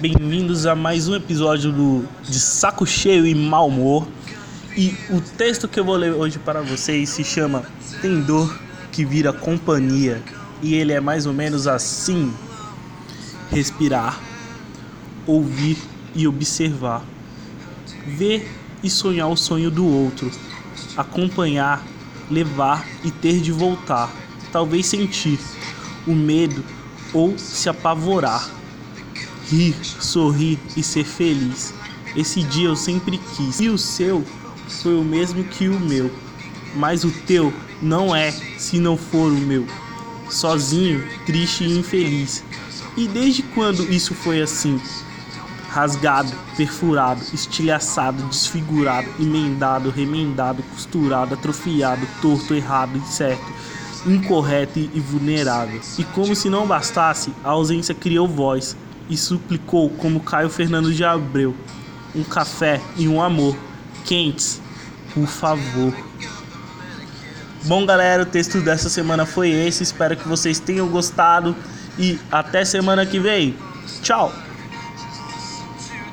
Bem-vindos a mais um episódio do de Saco Cheio e Mal Humor. E o texto que eu vou ler hoje para vocês se chama Tem dor que vira companhia. E ele é mais ou menos assim: respirar, ouvir e observar, ver e sonhar o sonho do outro, acompanhar, levar e ter de voltar, talvez sentir o medo ou se apavorar rir, sorrir e ser feliz. Esse dia eu sempre quis. E o seu foi o mesmo que o meu, mas o teu não é se não for o meu. Sozinho, triste e infeliz. E desde quando isso foi assim? Rasgado, perfurado, estilhaçado, desfigurado, emendado, remendado, costurado, atrofiado, torto, errado, incerto, incorreto e vulnerável. E como se não bastasse, a ausência criou voz, e suplicou como Caio Fernando de Abreu, um café e um amor quentes, por favor. Bom, galera, o texto dessa semana foi esse. Espero que vocês tenham gostado e até semana que vem. Tchau.